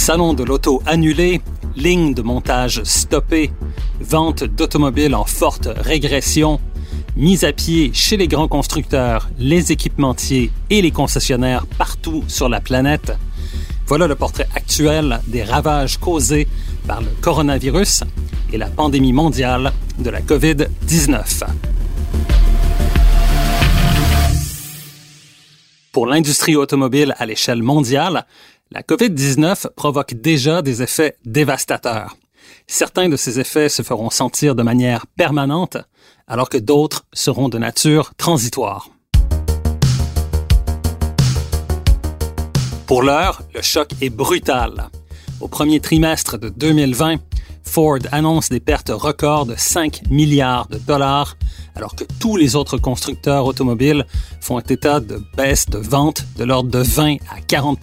Salon de l'auto annulé, ligne de montage stoppée, vente d'automobiles en forte régression, mise à pied chez les grands constructeurs, les équipementiers et les concessionnaires partout sur la planète. Voilà le portrait actuel des ravages causés par le coronavirus et la pandémie mondiale de la COVID-19. Pour l'industrie automobile à l'échelle mondiale, la COVID-19 provoque déjà des effets dévastateurs. Certains de ces effets se feront sentir de manière permanente, alors que d'autres seront de nature transitoire. Pour l'heure, le choc est brutal. Au premier trimestre de 2020, Ford annonce des pertes records de 5 milliards de dollars, alors que tous les autres constructeurs automobiles font état de baisse de ventes de l'ordre de 20 à 40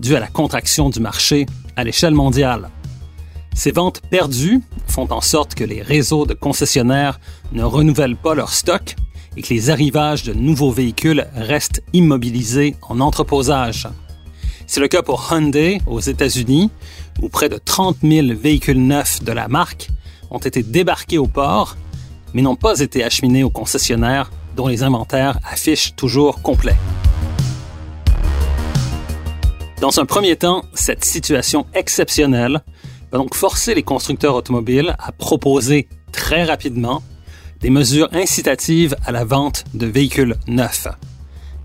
due à la contraction du marché à l'échelle mondiale. Ces ventes perdues font en sorte que les réseaux de concessionnaires ne renouvellent pas leur stock et que les arrivages de nouveaux véhicules restent immobilisés en entreposage. C'est le cas pour Hyundai aux États-Unis, où près de 30 000 véhicules neufs de la marque ont été débarqués au port, mais n'ont pas été acheminés aux concessionnaires dont les inventaires affichent toujours complets. Dans un premier temps, cette situation exceptionnelle va donc forcer les constructeurs automobiles à proposer très rapidement des mesures incitatives à la vente de véhicules neufs.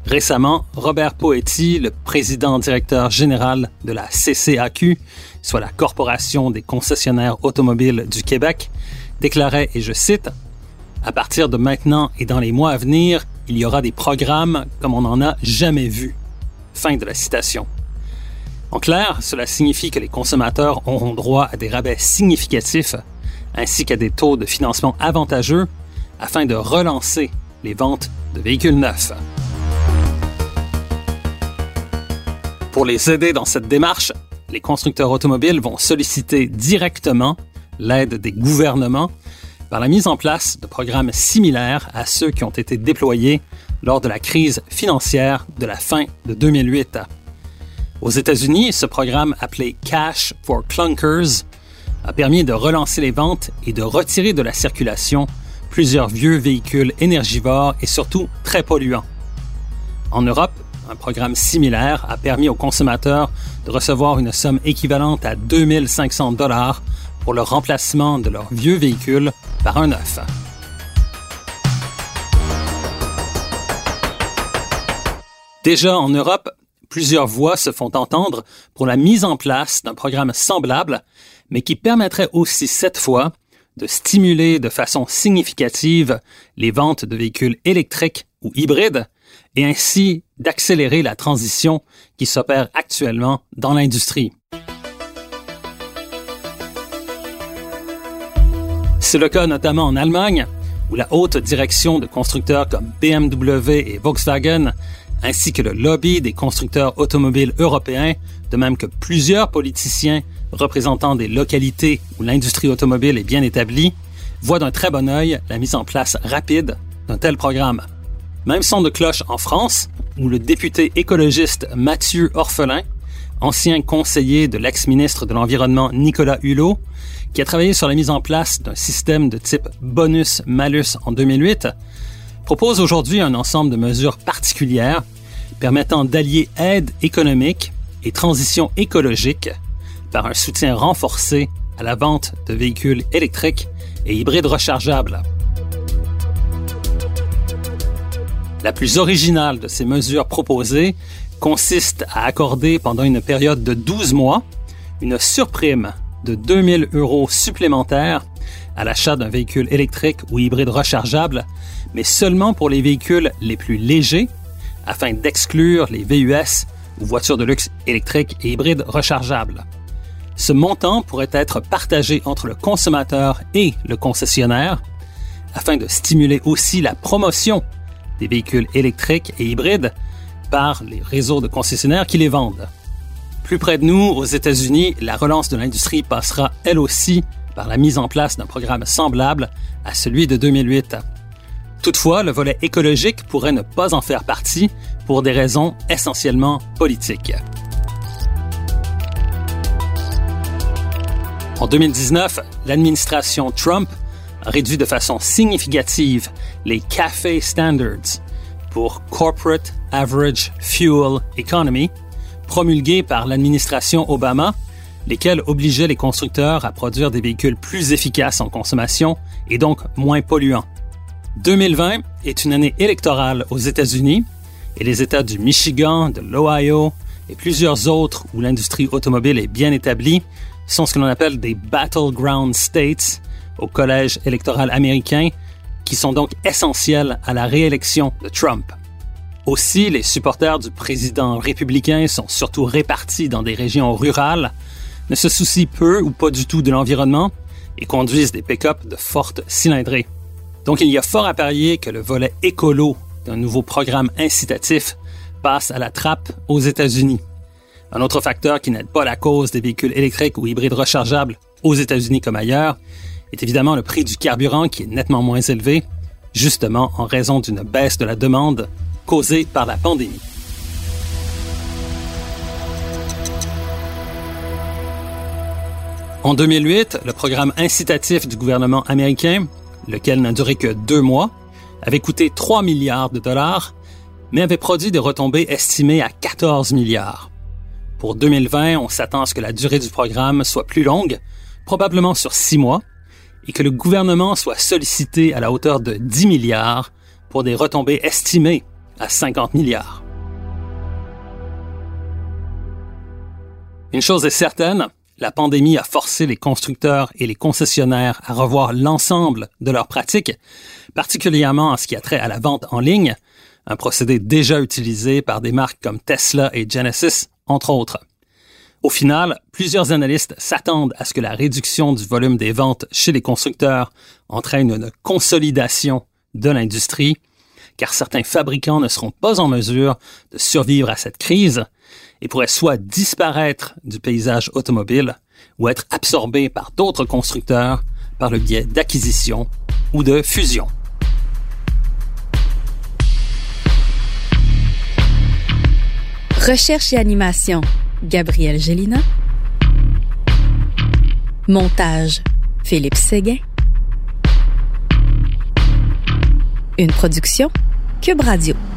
Récemment, Robert Poetti, le président directeur général de la CCAQ, soit la Corporation des concessionnaires automobiles du Québec, déclarait, et je cite, À partir de maintenant et dans les mois à venir, il y aura des programmes comme on n'en a jamais vu. Fin de la citation. En clair, cela signifie que les consommateurs auront droit à des rabais significatifs ainsi qu'à des taux de financement avantageux afin de relancer les ventes de véhicules neufs. Pour les aider dans cette démarche, les constructeurs automobiles vont solliciter directement l'aide des gouvernements par la mise en place de programmes similaires à ceux qui ont été déployés lors de la crise financière de la fin de 2008. Aux États-Unis, ce programme appelé Cash for Clunkers a permis de relancer les ventes et de retirer de la circulation plusieurs vieux véhicules énergivores et surtout très polluants. En Europe, un programme similaire a permis aux consommateurs de recevoir une somme équivalente à 2500 dollars pour le remplacement de leurs vieux véhicules par un neuf. Déjà en Europe, Plusieurs voix se font entendre pour la mise en place d'un programme semblable, mais qui permettrait aussi cette fois de stimuler de façon significative les ventes de véhicules électriques ou hybrides et ainsi d'accélérer la transition qui s'opère actuellement dans l'industrie. C'est le cas notamment en Allemagne, où la haute direction de constructeurs comme BMW et Volkswagen ainsi que le lobby des constructeurs automobiles européens, de même que plusieurs politiciens représentant des localités où l'industrie automobile est bien établie, voient d'un très bon œil la mise en place rapide d'un tel programme. Même son de cloche en France, où le député écologiste Mathieu Orphelin, ancien conseiller de l'ex-ministre de l'Environnement Nicolas Hulot, qui a travaillé sur la mise en place d'un système de type bonus-malus en 2008, propose aujourd'hui un ensemble de mesures particulières permettant d'allier aide économique et transition écologique par un soutien renforcé à la vente de véhicules électriques et hybrides rechargeables. La plus originale de ces mesures proposées consiste à accorder pendant une période de 12 mois une surprime de 2000 euros supplémentaires à l'achat d'un véhicule électrique ou hybride rechargeable, mais seulement pour les véhicules les plus légers, afin d'exclure les VUS ou voitures de luxe électriques et hybrides rechargeables. Ce montant pourrait être partagé entre le consommateur et le concessionnaire, afin de stimuler aussi la promotion des véhicules électriques et hybrides par les réseaux de concessionnaires qui les vendent. Plus près de nous, aux États-Unis, la relance de l'industrie passera elle aussi par la mise en place d'un programme semblable à celui de 2008. Toutefois, le volet écologique pourrait ne pas en faire partie pour des raisons essentiellement politiques. En 2019, l'administration Trump a réduit de façon significative les CAFE Standards pour Corporate Average Fuel Economy, promulgués par l'administration Obama, lesquels obligeaient les constructeurs à produire des véhicules plus efficaces en consommation et donc moins polluants. 2020 est une année électorale aux États-Unis et les États du Michigan, de l'Ohio et plusieurs autres où l'industrie automobile est bien établie sont ce que l'on appelle des battleground states au collège électoral américain qui sont donc essentiels à la réélection de Trump. Aussi, les supporters du président républicain sont surtout répartis dans des régions rurales, ne se soucient peu ou pas du tout de l'environnement et conduisent des pick-up de forte cylindrée. Donc il y a fort à parier que le volet écolo d'un nouveau programme incitatif passe à la trappe aux États-Unis. Un autre facteur qui n'aide pas la cause des véhicules électriques ou hybrides rechargeables aux États-Unis comme ailleurs est évidemment le prix du carburant qui est nettement moins élevé, justement en raison d'une baisse de la demande causée par la pandémie. En 2008, le programme incitatif du gouvernement américain, lequel n'a duré que deux mois, avait coûté 3 milliards de dollars, mais avait produit des retombées estimées à 14 milliards. Pour 2020, on s'attend à ce que la durée du programme soit plus longue, probablement sur six mois, et que le gouvernement soit sollicité à la hauteur de 10 milliards pour des retombées estimées à 50 milliards. Une chose est certaine, la pandémie a forcé les constructeurs et les concessionnaires à revoir l'ensemble de leurs pratiques, particulièrement en ce qui a trait à la vente en ligne, un procédé déjà utilisé par des marques comme Tesla et Genesis, entre autres. Au final, plusieurs analystes s'attendent à ce que la réduction du volume des ventes chez les constructeurs entraîne une consolidation de l'industrie, car certains fabricants ne seront pas en mesure de survivre à cette crise et pourraient soit disparaître du paysage automobile ou être absorbés par d'autres constructeurs par le biais d'acquisition ou de fusion. Recherche et animation, Gabriel Gélina. Montage, Philippe Séguin. Une production, Cube Radio.